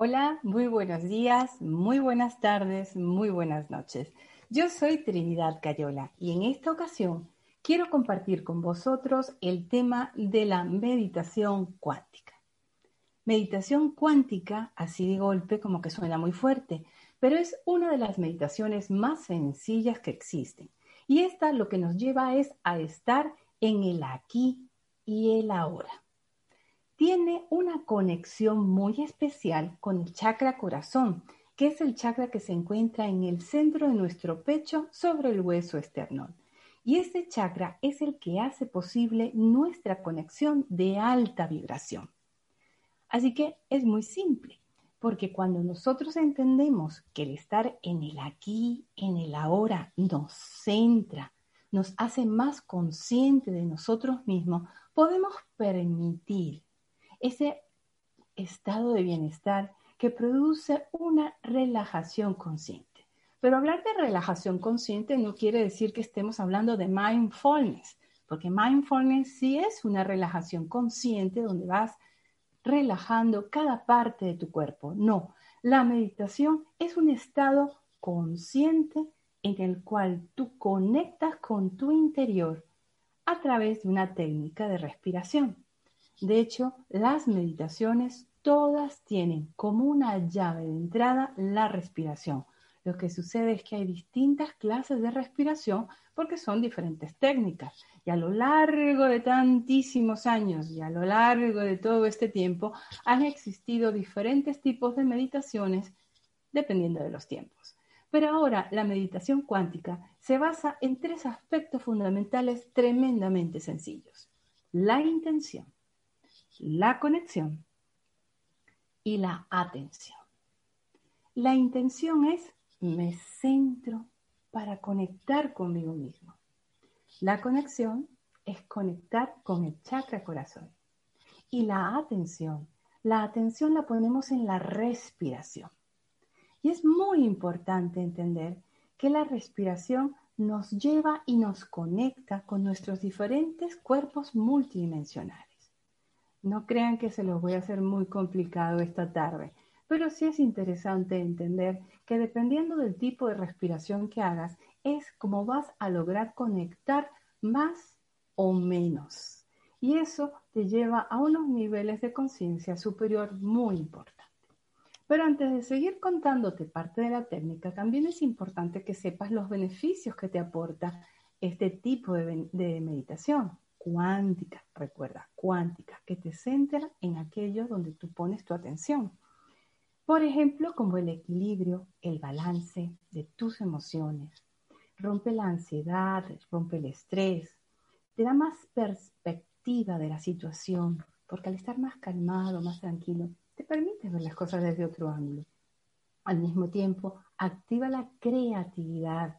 Hola, muy buenos días, muy buenas tardes, muy buenas noches. Yo soy Trinidad Cayola y en esta ocasión quiero compartir con vosotros el tema de la meditación cuántica. Meditación cuántica, así de golpe como que suena muy fuerte, pero es una de las meditaciones más sencillas que existen. Y esta lo que nos lleva es a estar en el aquí y el ahora tiene una conexión muy especial con el chakra corazón, que es el chakra que se encuentra en el centro de nuestro pecho sobre el hueso esternón. Y ese chakra es el que hace posible nuestra conexión de alta vibración. Así que es muy simple, porque cuando nosotros entendemos que el estar en el aquí, en el ahora, nos centra, nos hace más consciente de nosotros mismos, podemos permitir ese estado de bienestar que produce una relajación consciente. Pero hablar de relajación consciente no quiere decir que estemos hablando de mindfulness, porque mindfulness sí es una relajación consciente donde vas relajando cada parte de tu cuerpo. No, la meditación es un estado consciente en el cual tú conectas con tu interior a través de una técnica de respiración. De hecho, las meditaciones todas tienen como una llave de entrada la respiración. Lo que sucede es que hay distintas clases de respiración porque son diferentes técnicas. Y a lo largo de tantísimos años y a lo largo de todo este tiempo han existido diferentes tipos de meditaciones dependiendo de los tiempos. Pero ahora la meditación cuántica se basa en tres aspectos fundamentales tremendamente sencillos. La intención, la conexión y la atención. La intención es me centro para conectar conmigo mismo. La conexión es conectar con el chakra corazón. Y la atención, la atención la ponemos en la respiración. Y es muy importante entender que la respiración nos lleva y nos conecta con nuestros diferentes cuerpos multidimensionales. No crean que se los voy a hacer muy complicado esta tarde, pero sí es interesante entender que dependiendo del tipo de respiración que hagas, es como vas a lograr conectar más o menos. Y eso te lleva a unos niveles de conciencia superior muy importantes. Pero antes de seguir contándote parte de la técnica, también es importante que sepas los beneficios que te aporta este tipo de, de meditación cuántica, recuerda, cuántica, que te centra en aquello donde tú pones tu atención. Por ejemplo, como el equilibrio, el balance de tus emociones. Rompe la ansiedad, rompe el estrés, te da más perspectiva de la situación, porque al estar más calmado, más tranquilo, te permite ver las cosas desde otro ángulo. Al mismo tiempo, activa la creatividad,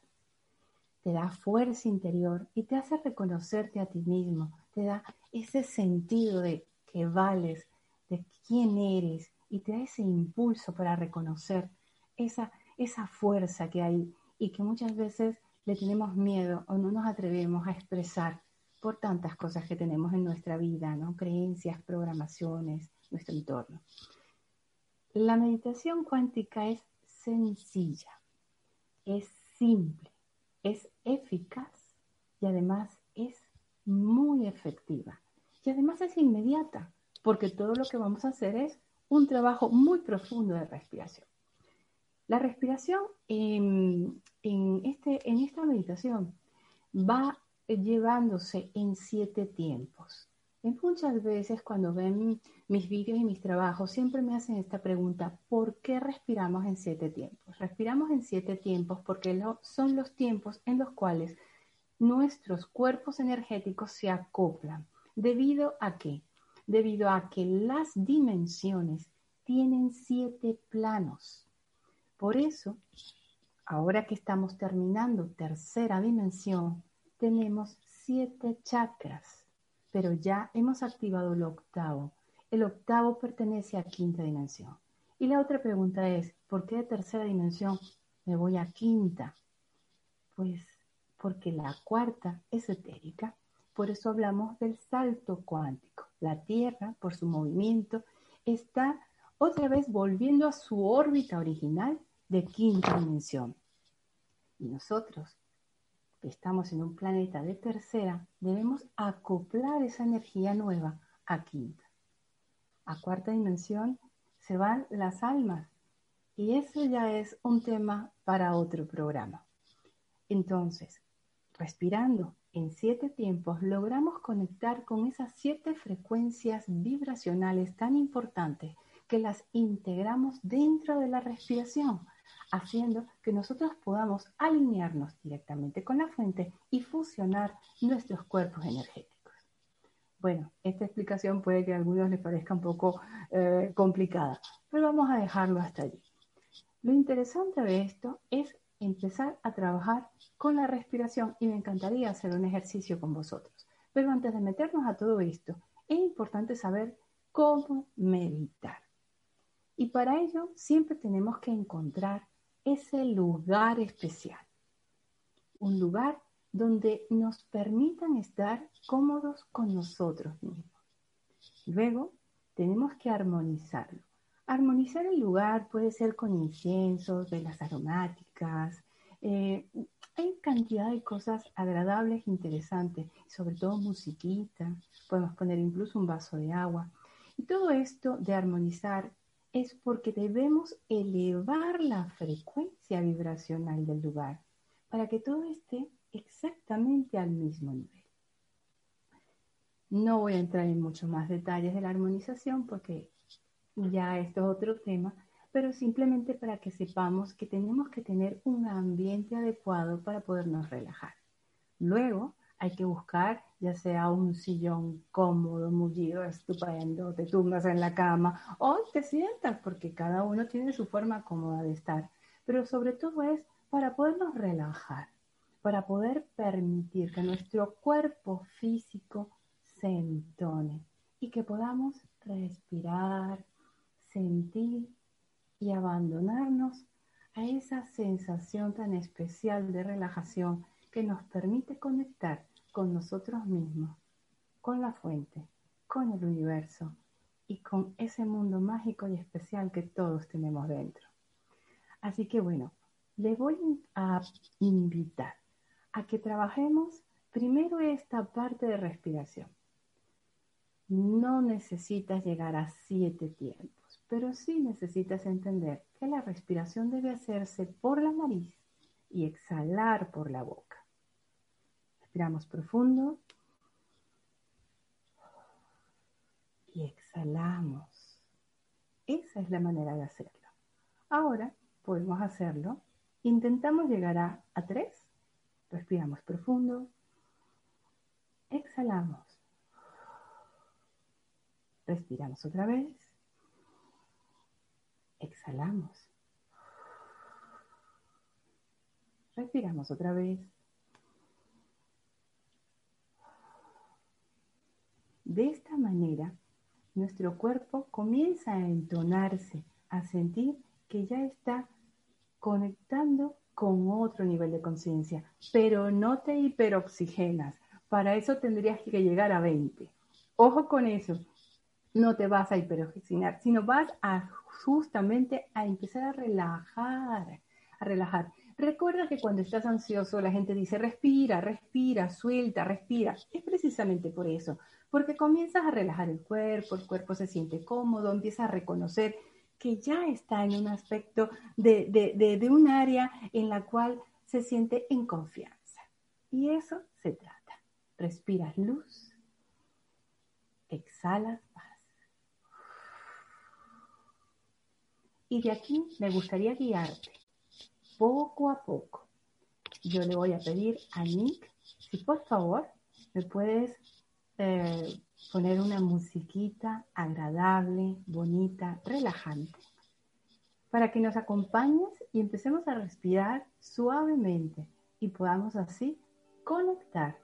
te da fuerza interior y te hace reconocerte a ti mismo, te da ese sentido de que vales, de quién eres y te da ese impulso para reconocer esa, esa fuerza que hay y que muchas veces le tenemos miedo o no nos atrevemos a expresar por tantas cosas que tenemos en nuestra vida, ¿no? Creencias, programaciones, nuestro entorno. La meditación cuántica es sencilla, es simple es eficaz y además es muy efectiva. Y además es inmediata, porque todo lo que vamos a hacer es un trabajo muy profundo de respiración. La respiración en, este, en esta meditación va llevándose en siete tiempos. Muchas veces cuando ven mis vídeos y mis trabajos siempre me hacen esta pregunta, ¿por qué respiramos en siete tiempos? Respiramos en siete tiempos porque son los tiempos en los cuales nuestros cuerpos energéticos se acoplan. ¿Debido a qué? Debido a que las dimensiones tienen siete planos. Por eso, ahora que estamos terminando tercera dimensión, tenemos siete chakras, pero ya hemos activado el octavo. El octavo pertenece a quinta dimensión. Y la otra pregunta es, ¿por qué de tercera dimensión me voy a quinta? Pues porque la cuarta es etérica. Por eso hablamos del salto cuántico. La Tierra, por su movimiento, está otra vez volviendo a su órbita original de quinta dimensión. Y nosotros, estamos en un planeta de tercera, debemos acoplar esa energía nueva a quinta. A cuarta dimensión se van las almas. Y eso ya es un tema para otro programa. Entonces, Respirando en siete tiempos logramos conectar con esas siete frecuencias vibracionales tan importantes que las integramos dentro de la respiración, haciendo que nosotros podamos alinearnos directamente con la fuente y fusionar nuestros cuerpos energéticos. Bueno, esta explicación puede que a algunos les parezca un poco eh, complicada, pero vamos a dejarlo hasta allí. Lo interesante de esto es empezar a trabajar con la respiración y me encantaría hacer un ejercicio con vosotros. Pero antes de meternos a todo esto, es importante saber cómo meditar. Y para ello siempre tenemos que encontrar ese lugar especial. Un lugar donde nos permitan estar cómodos con nosotros mismos. Luego tenemos que armonizarlo. Armonizar el lugar puede ser con inciensos, velas aromáticas. Eh, hay cantidad de cosas agradables, interesantes, sobre todo musiquita. Podemos poner incluso un vaso de agua. Y todo esto de armonizar es porque debemos elevar la frecuencia vibracional del lugar para que todo esté exactamente al mismo nivel. No voy a entrar en muchos más detalles de la armonización porque ya esto es otro tema, pero simplemente para que sepamos que tenemos que tener un ambiente adecuado para podernos relajar. Luego hay que buscar ya sea un sillón cómodo, mullido, estupendo, te tumbas en la cama o te sientas, porque cada uno tiene su forma cómoda de estar. Pero sobre todo es para podernos relajar, para poder permitir que nuestro cuerpo físico se entone y que podamos respirar, sentir y abandonarnos a esa sensación tan especial de relajación que nos permite conectar con nosotros mismos, con la fuente, con el universo y con ese mundo mágico y especial que todos tenemos dentro. Así que bueno, les voy a invitar a que trabajemos primero esta parte de respiración. No necesitas llegar a siete tiempos pero sí necesitas entender que la respiración debe hacerse por la nariz y exhalar por la boca. Respiramos profundo y exhalamos. Esa es la manera de hacerlo. Ahora podemos hacerlo. Intentamos llegar a, a tres. Respiramos profundo. Exhalamos. Respiramos otra vez. Exhalamos. Respiramos otra vez. De esta manera, nuestro cuerpo comienza a entonarse, a sentir que ya está conectando con otro nivel de conciencia, pero no te hiperoxigenas. Para eso tendrías que llegar a 20. Ojo con eso, no te vas a hiperoxigenar, sino vas a justamente a empezar a relajar, a relajar. Recuerda que cuando estás ansioso la gente dice respira, respira, suelta, respira. Es precisamente por eso, porque comienzas a relajar el cuerpo, el cuerpo se siente cómodo, empiezas a reconocer que ya está en un aspecto de, de un área en la cual se siente en confianza. Y eso se trata. Respiras luz, exhalas paz. Y de aquí me gustaría guiarte poco a poco. Yo le voy a pedir a Nick si por favor me puedes eh, poner una musiquita agradable, bonita, relajante, para que nos acompañes y empecemos a respirar suavemente y podamos así conectar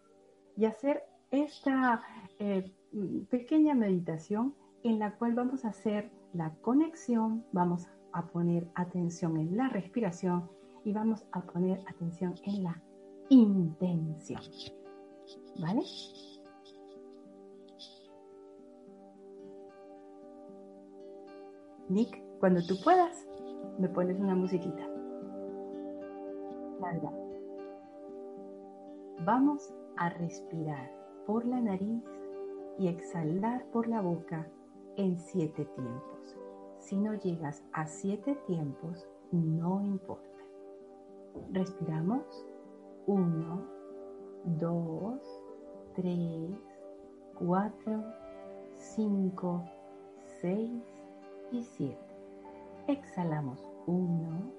y hacer esta eh, pequeña meditación en la cual vamos a hacer la conexión, vamos a poner atención en la respiración y vamos a poner atención en la intención. ¿Vale? Nick, cuando tú puedas, me pones una musiquita. Vamos a respirar por la nariz y exhalar por la boca en siete tiempos. Si no llegas a siete tiempos, no importa. Respiramos. Uno, dos, tres, cuatro, cinco, seis y siete. Exhalamos. Uno,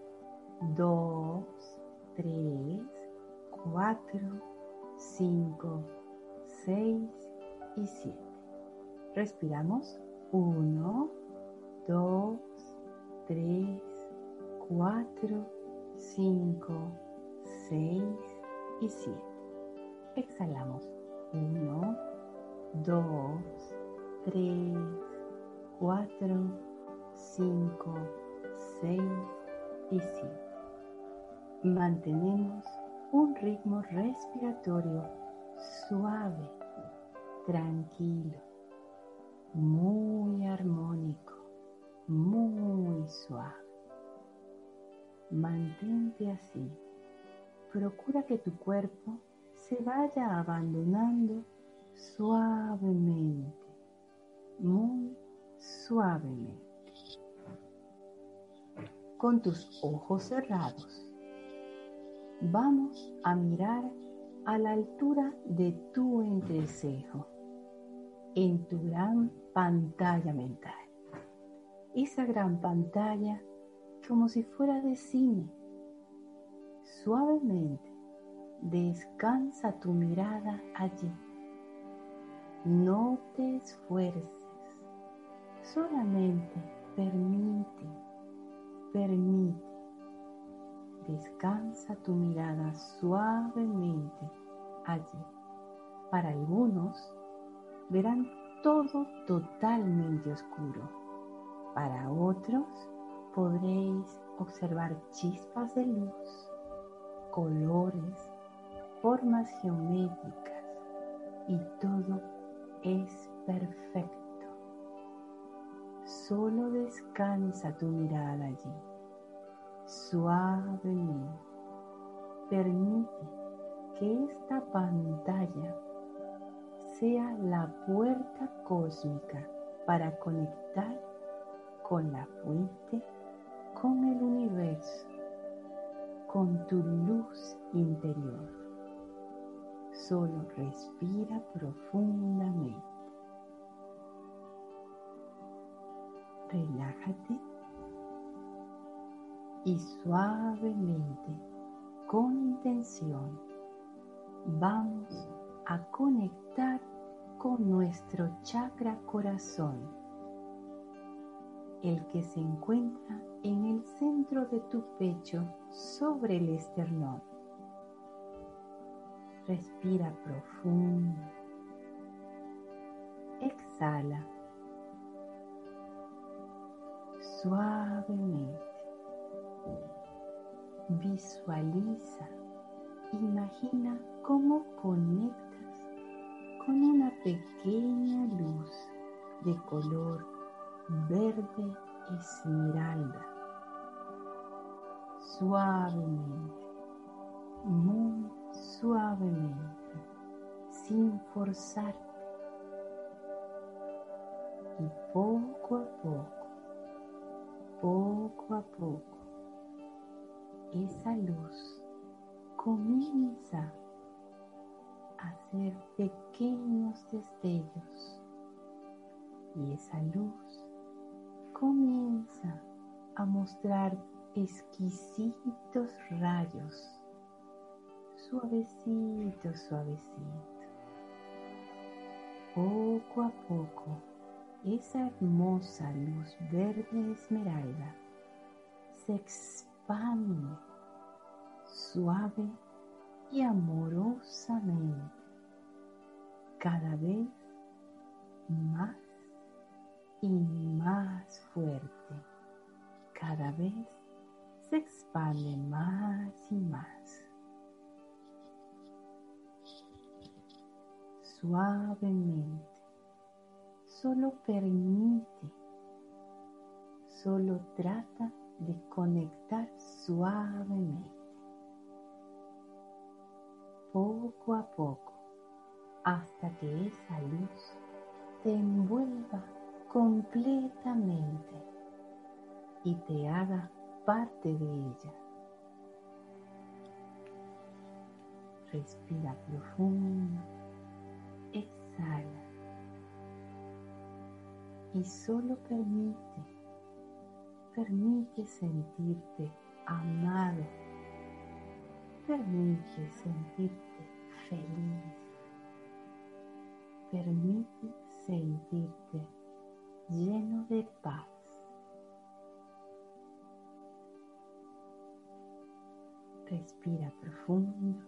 dos, tres, cuatro, cinco, seis y siete. Respiramos. Uno, dos, tres, cuatro, 5, 6 y 7. Exhalamos. 1, 2, 3, 4, 5, 6 y 7. Mantenemos un ritmo respiratorio suave, tranquilo, muy armónico, muy suave. Mantente así. Procura que tu cuerpo se vaya abandonando suavemente, muy suavemente. Con tus ojos cerrados, vamos a mirar a la altura de tu entrecejo, en tu gran pantalla mental. Esa gran pantalla como si fuera de cine. Suavemente descansa tu mirada allí. No te esfuerces, solamente permite, permite. Descansa tu mirada suavemente allí. Para algunos verán todo totalmente oscuro. Para otros podréis observar chispas de luz, colores, formas geométricas y todo es perfecto. Solo descansa tu mirada allí, suavemente. Permite que esta pantalla sea la puerta cósmica para conectar con la fuente con el universo, con tu luz interior. Solo respira profundamente. Relájate y suavemente, con intención, vamos a conectar con nuestro chakra corazón, el que se encuentra en el centro de tu pecho sobre el esternón. Respira profundo. Exhala suavemente. Visualiza, imagina cómo conectas con una pequeña luz de color verde esmeralda suavemente, muy suavemente, sin forzarte. Y poco a poco poco a poco esa luz comienza a hacer pequeños destellos y esa luz comienza a mostrar exquisitos rayos, suavecito, suavecito. Poco a poco, esa hermosa luz verde esmeralda se expande suave y amorosamente, cada vez más y más fuerte, cada vez se expande más y más. Suavemente, solo permite, solo trata de conectar suavemente. Poco a poco, hasta que esa luz te envuelva completamente y te haga parte de ella. Respira profundo, exhala y solo permite, permite sentirte amado, permite sentirte feliz, permite sentirte lleno de paz. Respira profundo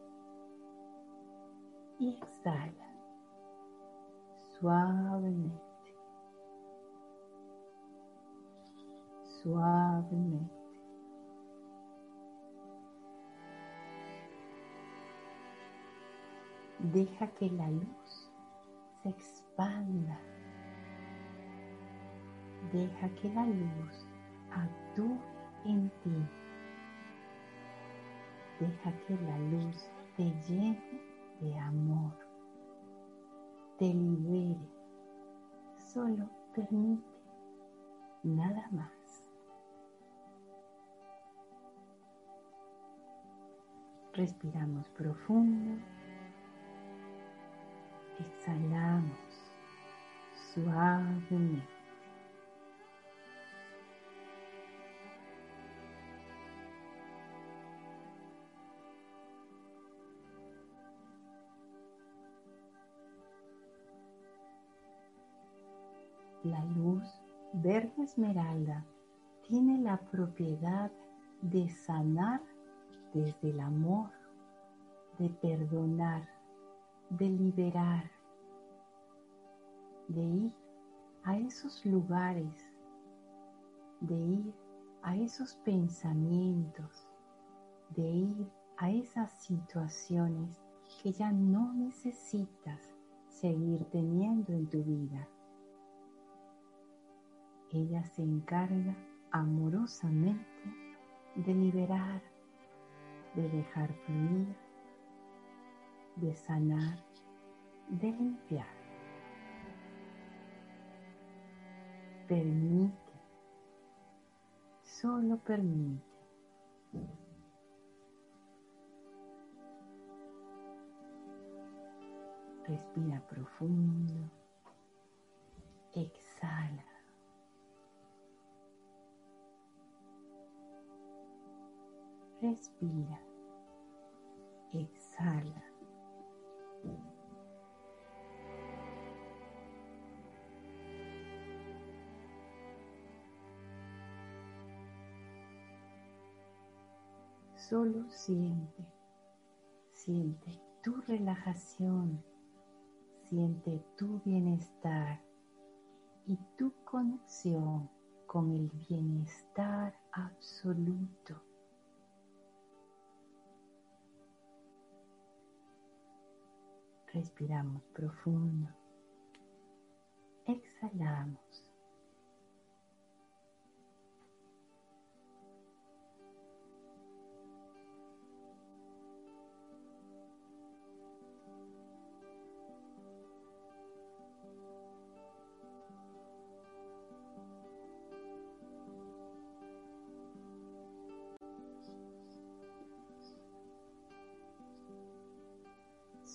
y exhala suavemente, suavemente. Deja que la luz se expanda. Deja que la luz actúe en ti. Deja que la luz te llene de amor, te libere. Solo permite, nada más. Respiramos profundo. Exhalamos suavemente. La luz verde esmeralda tiene la propiedad de sanar desde el amor, de perdonar, de liberar, de ir a esos lugares, de ir a esos pensamientos, de ir a esas situaciones que ya no necesitas seguir teniendo en tu vida. Ella se encarga amorosamente de liberar, de dejar fluir, de sanar, de limpiar. Permite, solo permite. Respira profundo, exhala. Respira, exhala. Solo siente, siente tu relajación, siente tu bienestar y tu conexión con el bienestar absoluto. Respiramos profundo. Exhalamos.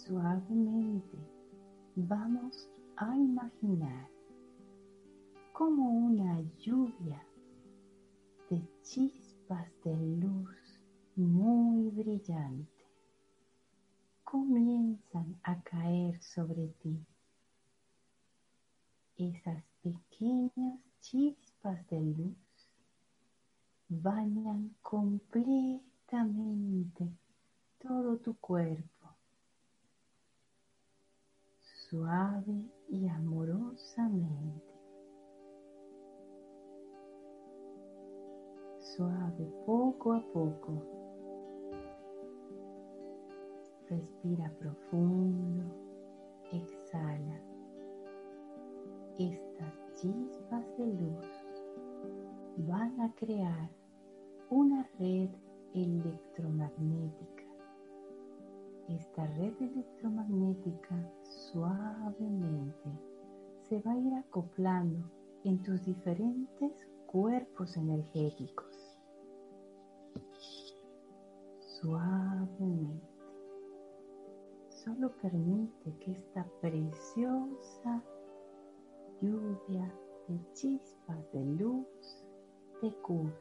Suavemente vamos a imaginar como una lluvia de chispas de luz muy brillante comienzan a caer sobre ti. Esas pequeñas chispas de luz bañan completamente todo tu cuerpo, suave y amorosamente. Suave poco a poco. Respira profundo, exhala. Estas chispas de luz van a crear una red electromagnética. Esta red electromagnética suavemente se va a ir acoplando en tus diferentes cuerpos energéticos. Suavemente. Solo permite que esta preciosa lluvia de chispas de luz te cubra,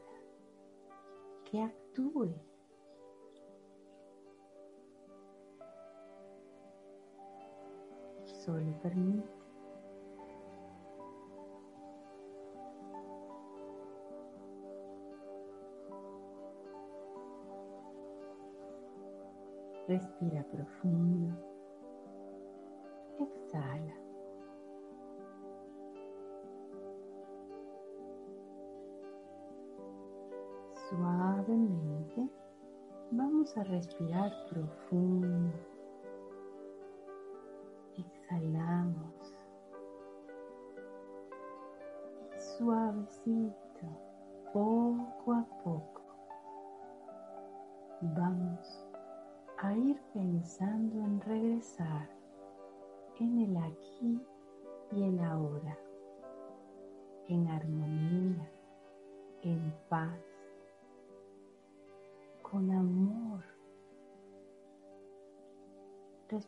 que actúe. Solo permite. Respira profundo. Exhala. Suavemente vamos a respirar profundo.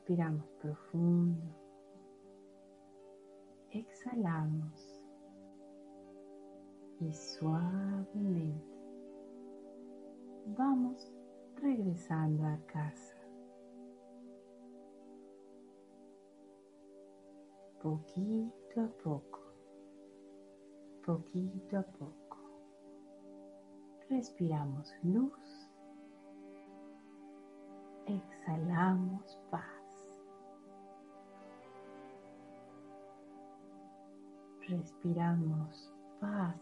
Respiramos profundo. Exhalamos y suavemente vamos regresando a casa. Poquito a poco, poquito a poco. Respiramos luz exhalamos paz. Respiramos paz.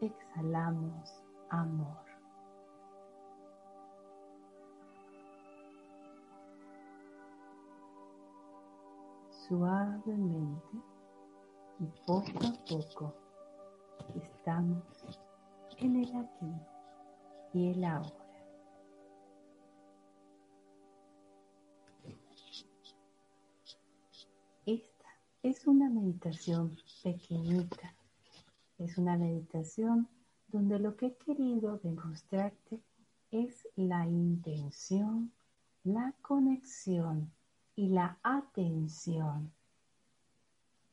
Exhalamos amor. Suavemente y poco a poco estamos en el aquí y el ahora. Es una meditación pequeñita. Es una meditación donde lo que he querido demostrarte es la intención, la conexión y la atención,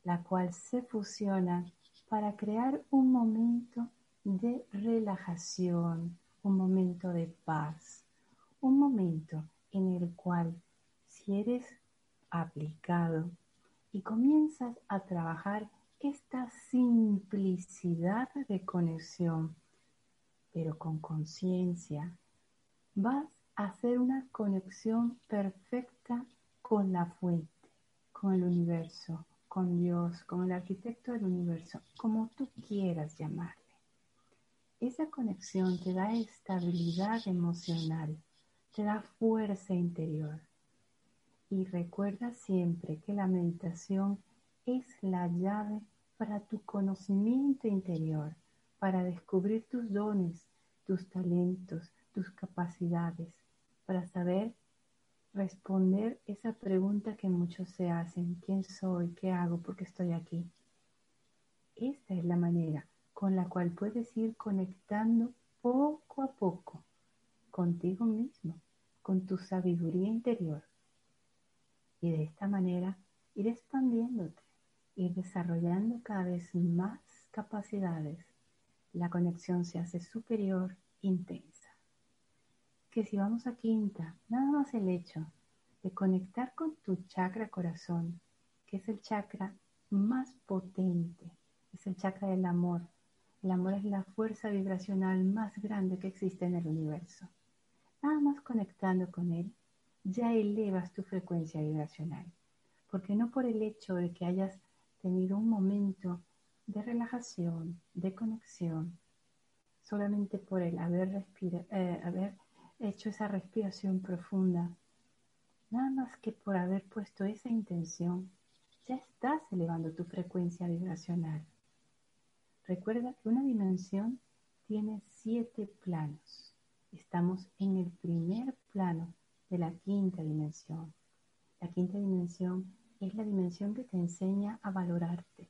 la cual se fusiona para crear un momento de relajación, un momento de paz, un momento en el cual si eres aplicado y comienzas a trabajar esta simplicidad de conexión, pero con conciencia, vas a hacer una conexión perfecta con la fuente, con el universo, con Dios, con el arquitecto del universo, como tú quieras llamarle. Esa conexión te da estabilidad emocional, te da fuerza interior y recuerda siempre que la meditación es la llave para tu conocimiento interior, para descubrir tus dones, tus talentos, tus capacidades, para saber responder esa pregunta que muchos se hacen, ¿quién soy? ¿Qué hago? ¿Por qué estoy aquí? Esta es la manera con la cual puedes ir conectando poco a poco contigo mismo, con tu sabiduría interior y de esta manera ir expandiéndote, ir desarrollando cada vez más capacidades. La conexión se hace superior, intensa. Que si vamos a quinta, nada más el hecho de conectar con tu chakra corazón, que es el chakra más potente, es el chakra del amor. El amor es la fuerza vibracional más grande que existe en el universo. Nada más conectando con él, ya elevas tu frecuencia vibracional. Porque no por el hecho de que hayas tenido un momento de relajación, de conexión, solamente por el haber, eh, haber hecho esa respiración profunda, nada más que por haber puesto esa intención, ya estás elevando tu frecuencia vibracional. Recuerda que una dimensión tiene siete planos. Estamos en el primer plano de la quinta dimensión. La quinta dimensión es la dimensión que te enseña a valorarte,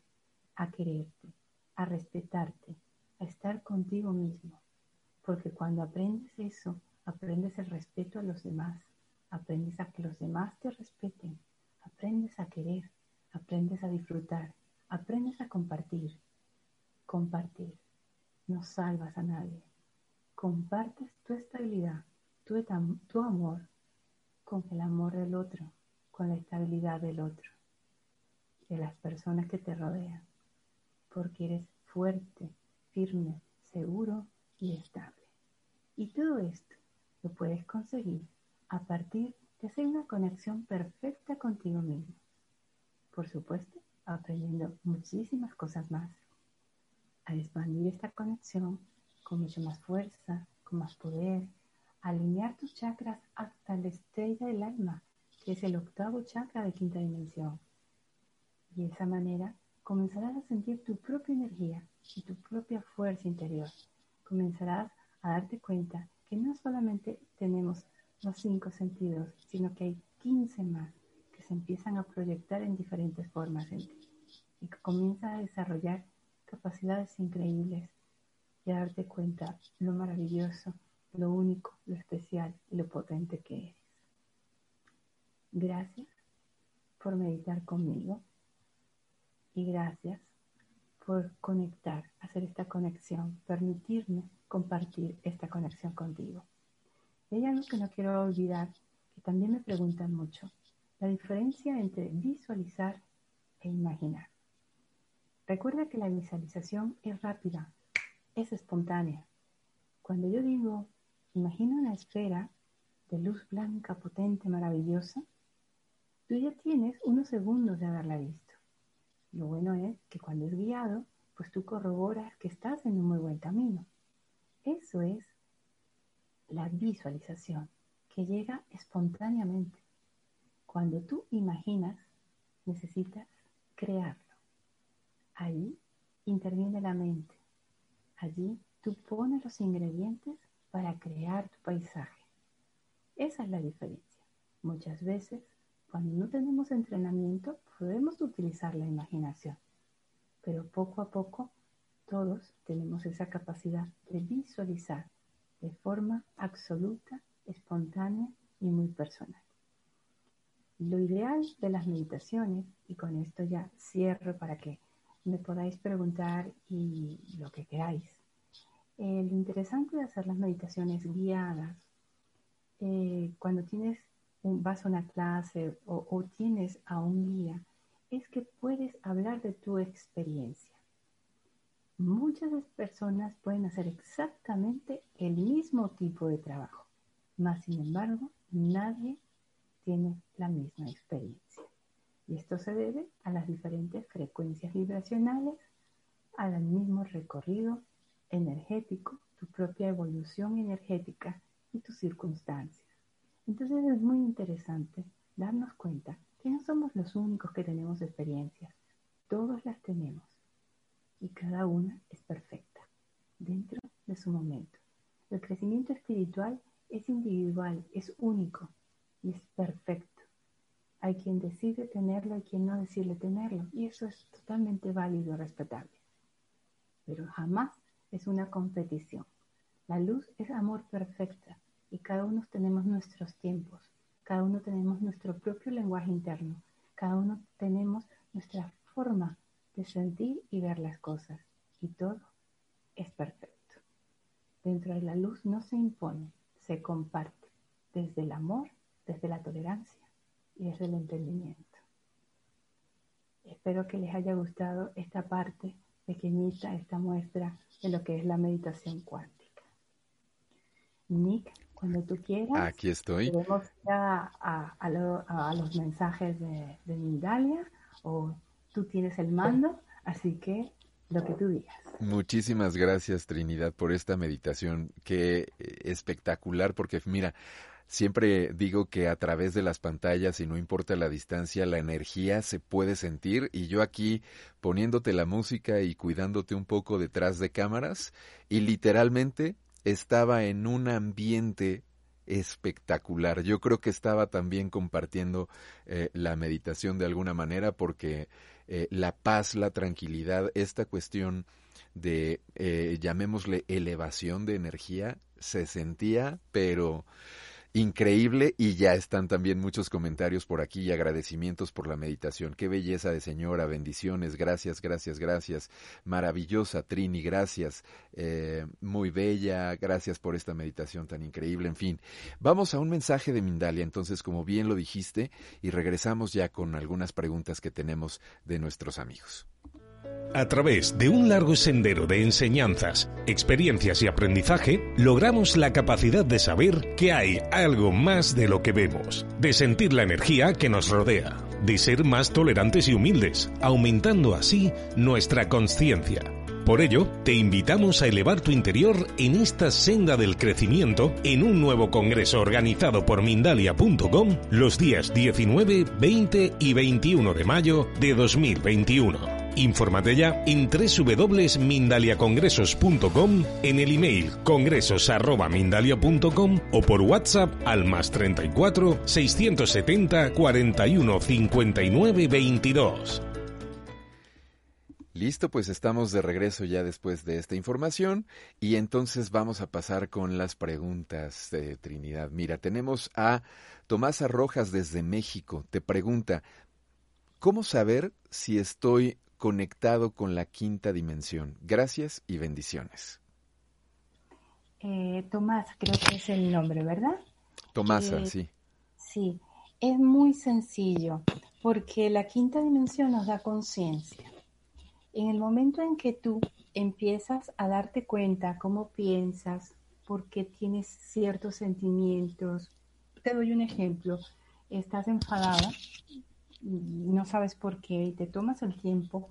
a quererte, a respetarte, a estar contigo mismo. Porque cuando aprendes eso, aprendes el respeto a los demás, aprendes a que los demás te respeten, aprendes a querer, aprendes a disfrutar, aprendes a compartir. Compartir. No salvas a nadie. Compartes tu estabilidad, tu, tu amor, con el amor del otro, con la estabilidad del otro, de las personas que te rodean, porque eres fuerte, firme, seguro y estable. Y todo esto lo puedes conseguir a partir de hacer una conexión perfecta contigo mismo. Por supuesto, aprendiendo muchísimas cosas más. A expandir esta conexión con mucha más fuerza, con más poder, alinear tus chakras hasta la estrella del alma, que es el octavo chakra de quinta dimensión. Y de esa manera comenzarás a sentir tu propia energía y tu propia fuerza interior. Comenzarás a darte cuenta que no solamente tenemos los cinco sentidos, sino que hay 15 más que se empiezan a proyectar en diferentes formas en ti y que a desarrollar capacidades increíbles y a darte cuenta lo maravilloso lo único, lo especial y lo potente que eres. Gracias por meditar conmigo y gracias por conectar, hacer esta conexión, permitirme compartir esta conexión contigo. Y hay algo que no quiero olvidar, que también me preguntan mucho, la diferencia entre visualizar e imaginar. Recuerda que la visualización es rápida, es espontánea. Cuando yo digo Imagina una esfera de luz blanca, potente, maravillosa. Tú ya tienes unos segundos de haberla visto. Lo bueno es que cuando es guiado, pues tú corroboras que estás en un muy buen camino. Eso es la visualización, que llega espontáneamente. Cuando tú imaginas, necesitas crearlo. Ahí interviene la mente. Allí tú pones los ingredientes para crear tu paisaje. Esa es la diferencia. Muchas veces, cuando no tenemos entrenamiento, podemos utilizar la imaginación, pero poco a poco todos tenemos esa capacidad de visualizar de forma absoluta, espontánea y muy personal. Lo ideal de las meditaciones, y con esto ya cierro para que me podáis preguntar y lo que queráis, eh, interesante de hacer las meditaciones guiadas, eh, cuando tienes un, vas a una clase o, o tienes a un guía, es que puedes hablar de tu experiencia. Muchas personas pueden hacer exactamente el mismo tipo de trabajo, mas sin embargo nadie tiene la misma experiencia. Y esto se debe a las diferentes frecuencias vibracionales, al mismo recorrido energético, tu propia evolución energética y tus circunstancias. Entonces es muy interesante darnos cuenta que no somos los únicos que tenemos experiencias, todos las tenemos y cada una es perfecta dentro de su momento. El crecimiento espiritual es individual, es único y es perfecto. Hay quien decide tenerlo y quien no decide tenerlo y eso es totalmente válido y respetable. Pero jamás es una competición. La luz es amor perfecta y cada uno tenemos nuestros tiempos, cada uno tenemos nuestro propio lenguaje interno, cada uno tenemos nuestra forma de sentir y ver las cosas y todo es perfecto. Dentro de la luz no se impone, se comparte desde el amor, desde la tolerancia y desde el entendimiento. Espero que les haya gustado esta parte pequeñita, esta muestra de lo que es la meditación cuántica. Nick, cuando tú quieras. Aquí estoy. Podemos ya a, los mensajes de, de Mindalia o tú tienes el mando, así que lo que tú digas. Muchísimas gracias Trinidad por esta meditación, qué espectacular, porque mira, Siempre digo que a través de las pantallas, y no importa la distancia, la energía se puede sentir y yo aquí poniéndote la música y cuidándote un poco detrás de cámaras y literalmente estaba en un ambiente espectacular. Yo creo que estaba también compartiendo eh, la meditación de alguna manera porque eh, la paz, la tranquilidad, esta cuestión de, eh, llamémosle, elevación de energía, se sentía, pero increíble y ya están también muchos comentarios por aquí y agradecimientos por la meditación. Qué belleza de señora, bendiciones, gracias, gracias, gracias. Maravillosa, Trini, gracias. Eh, muy bella, gracias por esta meditación tan increíble. En fin, vamos a un mensaje de Mindalia, entonces, como bien lo dijiste, y regresamos ya con algunas preguntas que tenemos de nuestros amigos. A través de un largo sendero de enseñanzas, experiencias y aprendizaje, logramos la capacidad de saber que hay algo más de lo que vemos, de sentir la energía que nos rodea, de ser más tolerantes y humildes, aumentando así nuestra conciencia. Por ello, te invitamos a elevar tu interior en esta senda del crecimiento en un nuevo congreso organizado por Mindalia.com los días 19, 20 y 21 de mayo de 2021. Infórmate ya en www.mindaliacongresos.com, en el email congresos.mindalia.com o por WhatsApp al más 34 670 41 59 22. Listo, pues estamos de regreso ya después de esta información y entonces vamos a pasar con las preguntas de Trinidad. Mira, tenemos a Tomasa Rojas desde México. Te pregunta, ¿cómo saber si estoy conectado con la quinta dimensión. Gracias y bendiciones. Eh, Tomás, creo que es el nombre, ¿verdad? Tomasa, eh, sí. Sí, es muy sencillo, porque la quinta dimensión nos da conciencia. En el momento en que tú empiezas a darte cuenta cómo piensas, por qué tienes ciertos sentimientos, te doy un ejemplo, estás enfadada no sabes por qué y te tomas el tiempo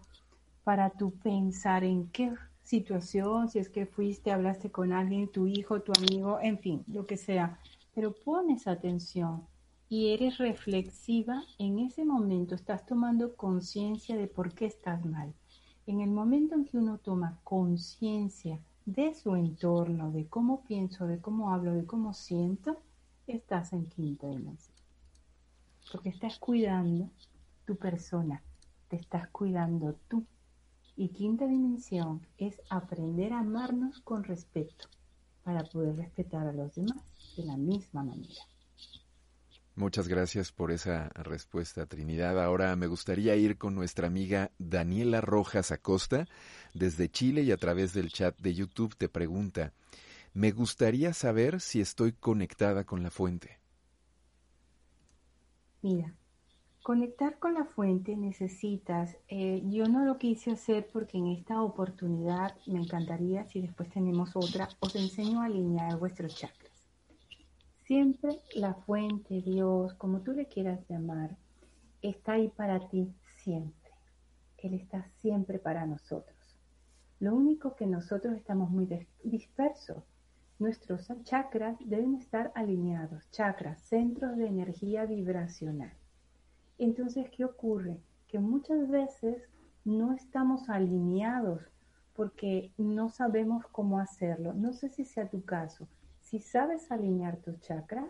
para tú pensar en qué situación, si es que fuiste, hablaste con alguien, tu hijo, tu amigo, en fin, lo que sea, pero pones atención y eres reflexiva, en ese momento. Estás tomando conciencia de por qué estás mal. En el momento en que uno toma conciencia de su entorno, de cómo pienso, de cómo hablo, de cómo siento, estás en quinta dimensión porque estás cuidando tu persona, te estás cuidando tú. Y quinta dimensión es aprender a amarnos con respeto para poder respetar a los demás de la misma manera. Muchas gracias por esa respuesta, Trinidad. Ahora me gustaría ir con nuestra amiga Daniela Rojas Acosta. Desde Chile y a través del chat de YouTube te pregunta, me gustaría saber si estoy conectada con la fuente. Mira, conectar con la fuente necesitas, eh, yo no lo quise hacer porque en esta oportunidad me encantaría, si después tenemos otra, os enseño a alinear vuestros chakras. Siempre la fuente, Dios, como tú le quieras llamar, está ahí para ti siempre. Él está siempre para nosotros. Lo único que nosotros estamos muy dispersos Nuestros chakras deben estar alineados, chakras, centros de energía vibracional. Entonces, ¿qué ocurre? Que muchas veces no estamos alineados porque no sabemos cómo hacerlo. No sé si sea tu caso. Si sabes alinear tus chakras,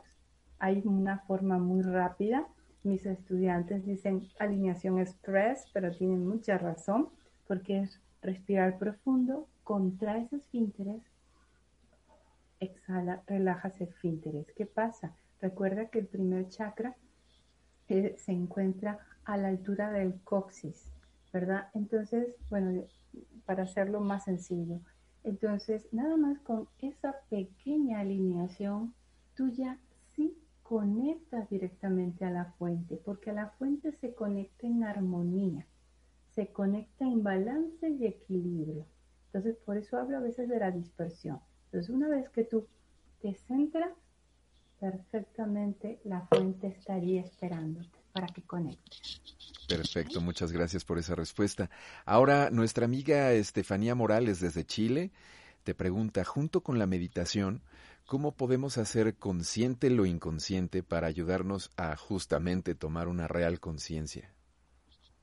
hay una forma muy rápida. Mis estudiantes dicen alineación express, pero tienen mucha razón porque es respirar profundo, contrae esos esfínteres exhala, relajas esfínteres. ¿Qué pasa? Recuerda que el primer chakra se encuentra a la altura del coxis, ¿verdad? Entonces, bueno, para hacerlo más sencillo, entonces nada más con esa pequeña alineación, tú ya sí conectas directamente a la fuente, porque a la fuente se conecta en armonía, se conecta en balance y equilibrio. Entonces, por eso hablo a veces de la dispersión. Entonces, una vez que tú te centras, perfectamente la fuente estaría esperándote para que conectes. Perfecto, muchas gracias por esa respuesta. Ahora, nuestra amiga Estefanía Morales desde Chile te pregunta, junto con la meditación, ¿cómo podemos hacer consciente lo inconsciente para ayudarnos a justamente tomar una real conciencia?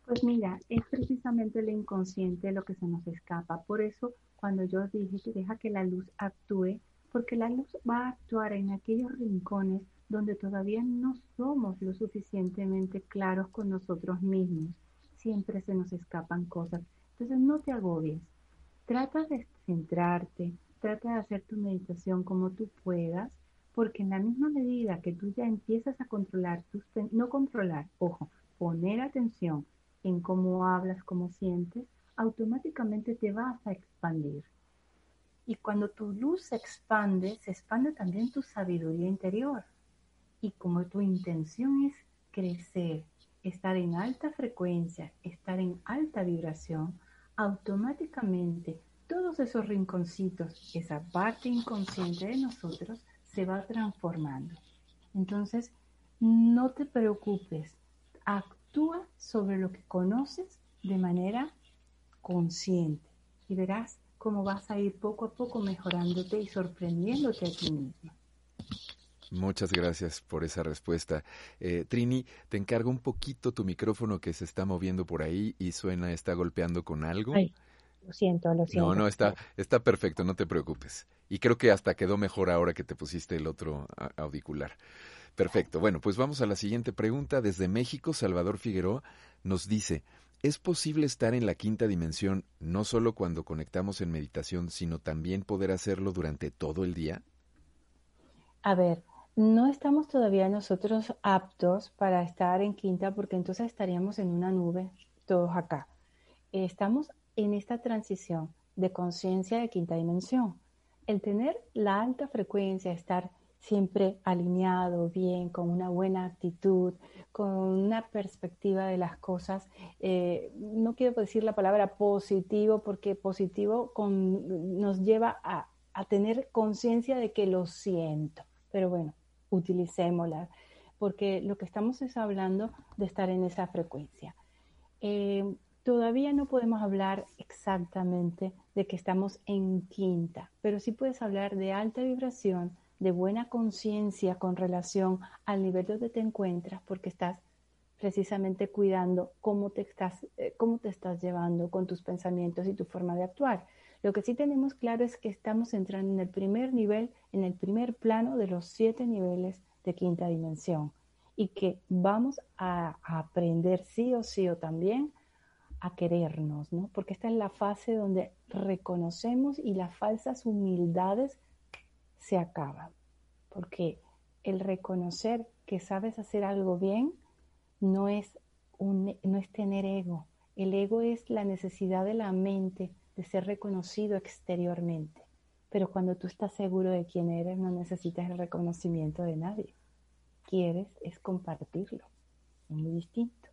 Pues mira, es precisamente lo inconsciente lo que se nos escapa. Por eso, cuando yo dije que deja que la luz actúe, porque la luz va a actuar en aquellos rincones donde todavía no somos lo suficientemente claros con nosotros mismos. Siempre se nos escapan cosas. Entonces no te agobies. Trata de centrarte, trata de hacer tu meditación como tú puedas, porque en la misma medida que tú ya empiezas a controlar tus, no controlar, ojo, poner atención en cómo hablas, cómo sientes, automáticamente te vas a expandir. Y cuando tu luz se expande, se expande también tu sabiduría interior. Y como tu intención es crecer, estar en alta frecuencia, estar en alta vibración, automáticamente todos esos rinconcitos, esa parte inconsciente de nosotros, se va transformando. Entonces, no te preocupes, actúa sobre lo que conoces de manera consciente y verás cómo vas a ir poco a poco mejorándote y sorprendiéndote a ti mismo. Muchas gracias por esa respuesta. Eh, Trini, te encargo un poquito tu micrófono que se está moviendo por ahí y suena, está golpeando con algo. Ay, lo siento, lo siento. No, no, está, está perfecto, no te preocupes. Y creo que hasta quedó mejor ahora que te pusiste el otro auricular. Perfecto. Bueno, pues vamos a la siguiente pregunta. Desde México, Salvador Figueroa nos dice, ¿es posible estar en la quinta dimensión no solo cuando conectamos en meditación, sino también poder hacerlo durante todo el día? A ver, no estamos todavía nosotros aptos para estar en quinta porque entonces estaríamos en una nube todos acá. Estamos en esta transición de conciencia de quinta dimensión. El tener la alta frecuencia, estar siempre alineado, bien, con una buena actitud, con una perspectiva de las cosas. Eh, no quiero decir la palabra positivo porque positivo nos lleva a, a tener conciencia de que lo siento. Pero bueno, utilicémosla, porque lo que estamos es hablando de estar en esa frecuencia. Eh, todavía no podemos hablar exactamente de que estamos en quinta, pero sí puedes hablar de alta vibración, de buena conciencia con relación al nivel donde te encuentras, porque estás precisamente cuidando cómo te estás, eh, cómo te estás llevando con tus pensamientos y tu forma de actuar. Lo que sí tenemos claro es que estamos entrando en el primer nivel, en el primer plano de los siete niveles de quinta dimensión y que vamos a, aprender sí o sí o también a querernos, ¿no? Porque esta es la fase donde reconocemos y las falsas humildades se acaban. Porque el reconocer que sabes hacer algo bien no es, un, no es tener ego. El ego es la necesidad de la mente de ser reconocido exteriormente. Pero cuando tú estás seguro de quién eres, no necesitas el reconocimiento de nadie. Quieres es compartirlo. Es muy distinto.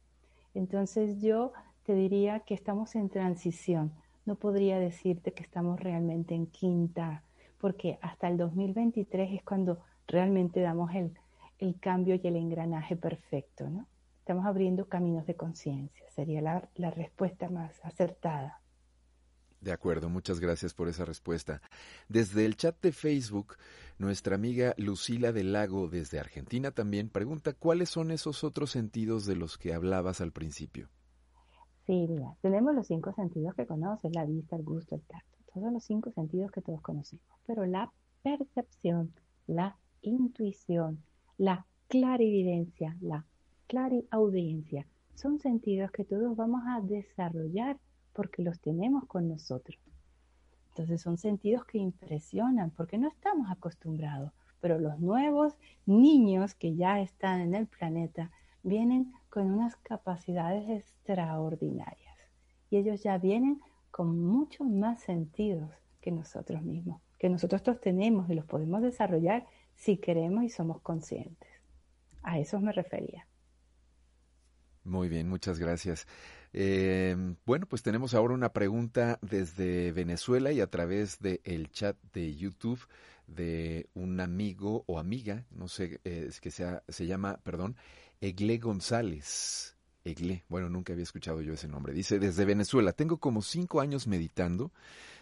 Entonces yo te diría que estamos en transición. No podría decirte que estamos realmente en quinta, porque hasta el 2023 es cuando realmente damos el, el cambio y el engranaje perfecto, ¿no? Estamos abriendo caminos de conciencia, sería la, la respuesta más acertada. De acuerdo, muchas gracias por esa respuesta. Desde el chat de Facebook, nuestra amiga Lucila del Lago, desde Argentina también, pregunta cuáles son esos otros sentidos de los que hablabas al principio. Sí, mira, tenemos los cinco sentidos que conoces, la vista, el gusto, el tacto, todos los cinco sentidos que todos conocemos, pero la percepción, la intuición, la clarividencia, la clariaudiencia, son sentidos que todos vamos a desarrollar porque los tenemos con nosotros. Entonces son sentidos que impresionan porque no estamos acostumbrados, pero los nuevos niños que ya están en el planeta vienen con unas capacidades extraordinarias y ellos ya vienen con muchos más sentidos que nosotros mismos, que nosotros tenemos y los podemos desarrollar si queremos y somos conscientes. A eso me refería. Muy bien, muchas gracias. Eh, bueno, pues tenemos ahora una pregunta desde Venezuela y a través del el chat de YouTube de un amigo o amiga, no sé, eh, es que sea, se llama, perdón, Egle González. Egle, bueno, nunca había escuchado yo ese nombre. Dice, desde Venezuela, tengo como cinco años meditando,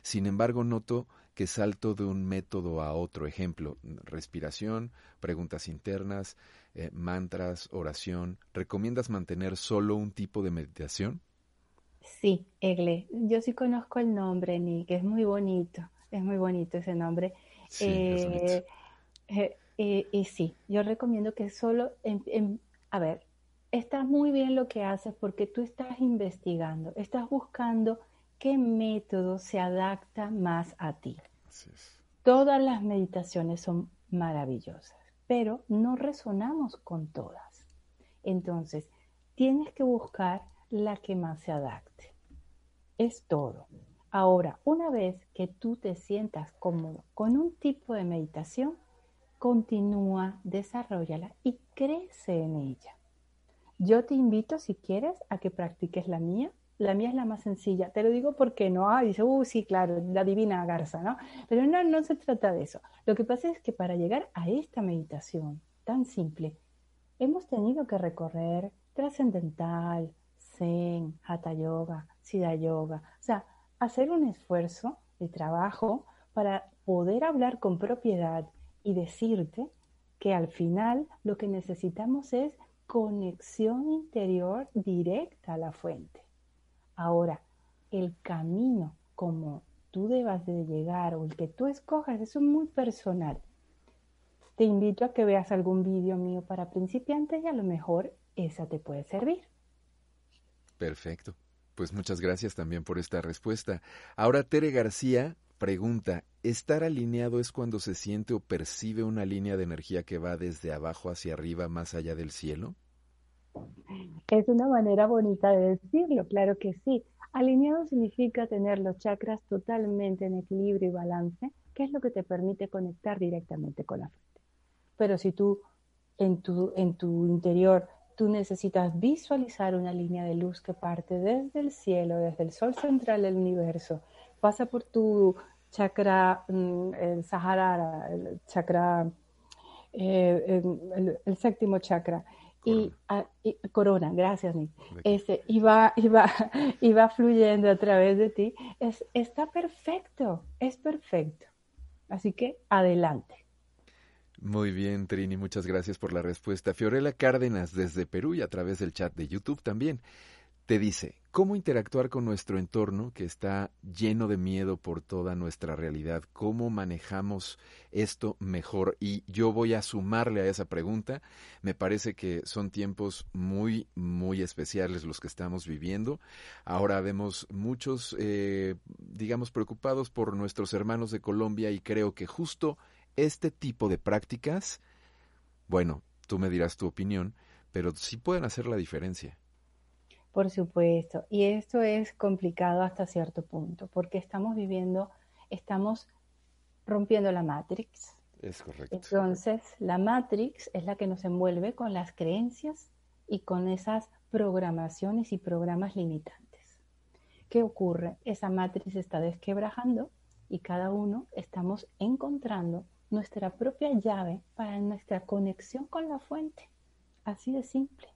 sin embargo noto que salto de un método a otro. Ejemplo, respiración, preguntas internas, eh, mantras, oración. ¿Recomiendas mantener solo un tipo de meditación? Sí, Egle. Yo sí conozco el nombre, Nick. Es muy bonito. Es muy bonito ese nombre. Sí, eh, eh, y sí, yo recomiendo que solo, a ver, está muy bien lo que haces porque tú estás investigando, estás buscando qué método se adapta más a ti. Todas las meditaciones son maravillosas, pero no resonamos con todas. Entonces, tienes que buscar la que más se adapte. Es todo. Ahora, una vez que tú te sientas cómodo con un tipo de meditación, continúa, desarrollala y crece en ella. Yo te invito, si quieres, a que practiques la mía la mía es la más sencilla. Te lo digo porque no, ah, dice, uh, sí, claro, la divina garza, ¿no? Pero no, no se trata de eso. Lo que pasa es que para llegar a esta meditación tan simple, hemos tenido que recorrer trascendental, zen, hatha yoga, siddha yoga, o sea, hacer un esfuerzo de trabajo para poder hablar con propiedad y decirte que al final lo que necesitamos es conexión interior directa a la fuente. Ahora, el camino como tú debas de llegar o el que tú escojas, es muy personal. Te invito a que veas algún vídeo mío para principiantes y a lo mejor esa te puede servir. Perfecto. Pues muchas gracias también por esta respuesta. Ahora Tere García pregunta, ¿estar alineado es cuando se siente o percibe una línea de energía que va desde abajo hacia arriba más allá del cielo? Es una manera bonita de decirlo, claro que sí. Alineado significa tener los chakras totalmente en equilibrio y balance, que es lo que te permite conectar directamente con la fuente. Pero si tú en tu, en tu interior tú necesitas visualizar una línea de luz que parte desde el cielo, desde el sol central del universo, pasa por tu chakra, mm, el Sahara, el chakra, eh, el séptimo chakra, y, corona, gracias Nick, ese, y, va, y, va, fluyendo a través de ti, es, está perfecto, es perfecto. Así que adelante. Muy bien, Trini, muchas gracias por la respuesta. Fiorella Cárdenas desde Perú y a través del chat de YouTube también te dice, ¿cómo interactuar con nuestro entorno que está lleno de miedo por toda nuestra realidad? ¿Cómo manejamos esto mejor? Y yo voy a sumarle a esa pregunta. Me parece que son tiempos muy, muy especiales los que estamos viviendo. Ahora vemos muchos, eh, digamos, preocupados por nuestros hermanos de Colombia y creo que justo este tipo de prácticas, bueno, tú me dirás tu opinión, pero sí pueden hacer la diferencia. Por supuesto, y esto es complicado hasta cierto punto, porque estamos viviendo, estamos rompiendo la Matrix. Es correcto. Entonces, la Matrix es la que nos envuelve con las creencias y con esas programaciones y programas limitantes. ¿Qué ocurre? Esa Matrix está desquebrajando y cada uno estamos encontrando nuestra propia llave para nuestra conexión con la fuente. Así de simple.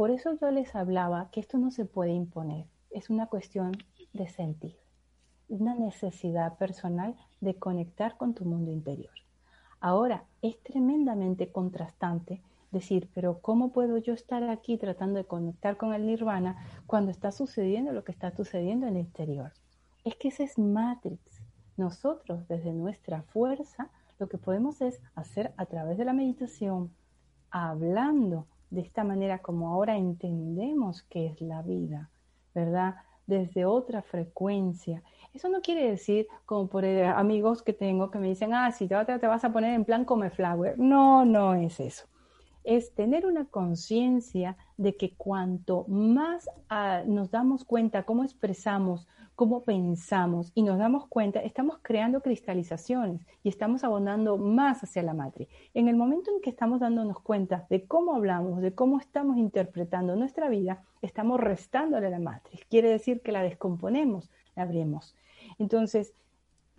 Por eso yo les hablaba que esto no se puede imponer, es una cuestión de sentir, una necesidad personal de conectar con tu mundo interior. Ahora, es tremendamente contrastante decir, pero ¿cómo puedo yo estar aquí tratando de conectar con el nirvana cuando está sucediendo lo que está sucediendo en el exterior? Es que ese es Matrix. Nosotros, desde nuestra fuerza, lo que podemos es hacer a través de la meditación, hablando de esta manera como ahora entendemos que es la vida, ¿verdad? Desde otra frecuencia. Eso no quiere decir, como por amigos que tengo que me dicen, ah, si te, te vas a poner en plan come flower. No, no es eso. Es tener una conciencia de que cuanto más ah, nos damos cuenta cómo expresamos, cómo pensamos y nos damos cuenta, estamos creando cristalizaciones y estamos abonando más hacia la matriz. En el momento en que estamos dándonos cuenta de cómo hablamos, de cómo estamos interpretando nuestra vida, estamos restándole la matriz. Quiere decir que la descomponemos, la abrimos. Entonces,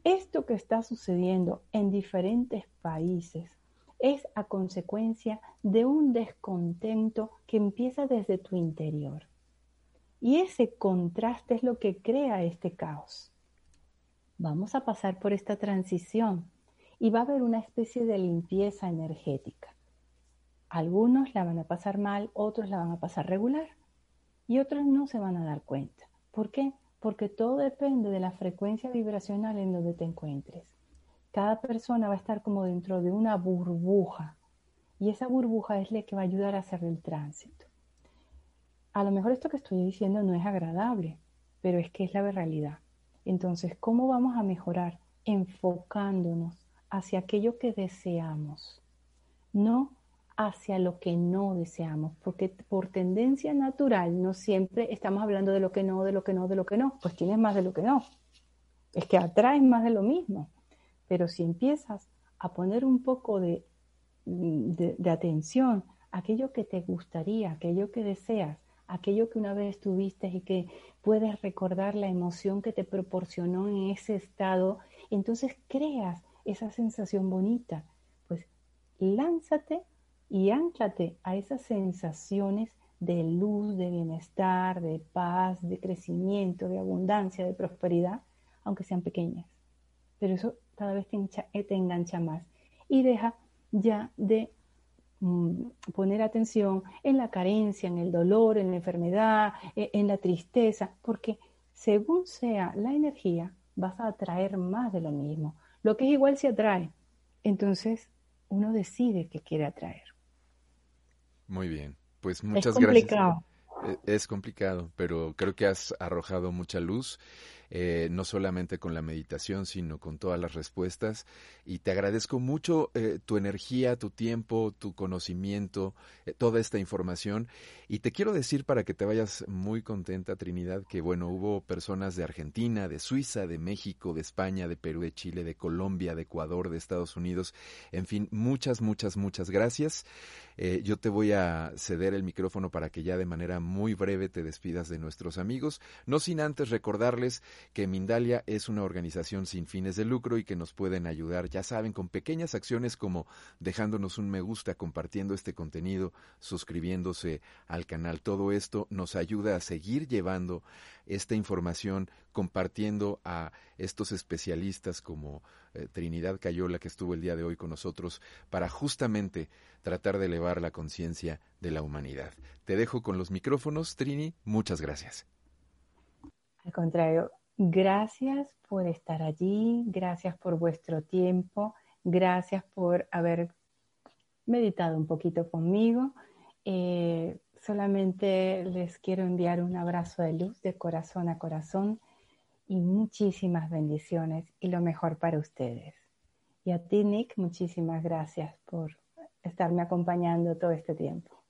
esto que está sucediendo en diferentes países es a consecuencia de un descontento que empieza desde tu interior. Y ese contraste es lo que crea este caos. Vamos a pasar por esta transición y va a haber una especie de limpieza energética. Algunos la van a pasar mal, otros la van a pasar regular y otros no se van a dar cuenta. ¿Por qué? Porque todo depende de la frecuencia vibracional en donde te encuentres cada persona va a estar como dentro de una burbuja y esa burbuja es la que va a ayudar a hacer el tránsito. A lo mejor esto que estoy diciendo no es agradable, pero es que es la realidad. Entonces, ¿cómo vamos a mejorar? Enfocándonos hacia aquello que deseamos, no hacia lo que no deseamos, porque por tendencia natural no siempre estamos hablando de lo que no, de lo que no, de lo que no, pues tienes más de lo que no. Es que atraes más de lo mismo. Pero si empiezas a poner un poco de, atención a aquello que te gustaría, aquello que deseas, aquello que una vez tuviste y que puedes recordar la emoción que te proporcionó en ese estado, entonces creas esa sensación bonita. Pues lánzate y anclate a esas sensaciones de luz, de bienestar, de paz, de crecimiento, de abundancia, de prosperidad, aunque sean pequeñas. Pero eso cada vez eh, te, engancha más y deja ya de mm, poner atención en la carencia, en el dolor, en la enfermedad, eh, en la tristeza, porque según sea la energía, vas a atraer más de lo mismo. Lo que es igual se atrae. Entonces, uno decide qué quiere atraer. Muy bien. Pues muchas es complicado. gracias. E, es complicado, pero creo que has arrojado mucha luz eh, no solamente con la meditación, sino con todas las respuestas. Y te agradezco mucho eh, tu energía, tu tiempo, tu conocimiento, eh, toda esta información. Y te quiero decir para que te vayas muy contenta, Trinidad, que bueno, hubo personas de Argentina, de Suiza, de México, de España, de Perú, de Chile, de Colombia, de Ecuador, de Estados Unidos. En fin, muchas, muchas, muchas gracias. yo te voy a ceder el micrófono para que ya de manera muy breve te despidas de nuestros amigos, no sin antes recordarles que Mindalia es una organización sin fines de lucro y que nos pueden ayudar, ya saben, con pequeñas acciones como dejándonos un me gusta, compartiendo este contenido, suscribiéndose al canal. Todo esto nos ayuda a seguir llevando esta información, compartiendo a estos especialistas como eh, Trinidad Cayola, que estuvo el día de hoy con nosotros, para justamente tratar de elevar la conciencia de la humanidad. Te dejo con los micrófonos, Trini. Muchas gracias. Al contrario, Gracias por estar allí, gracias por vuestro tiempo, gracias por haber meditado un poquito conmigo. Eh, solamente les quiero enviar un abrazo de luz de corazón a corazón y muchísimas bendiciones y lo mejor para ustedes. Y a ti, Nick, muchísimas gracias por estarme acompañando todo este tiempo.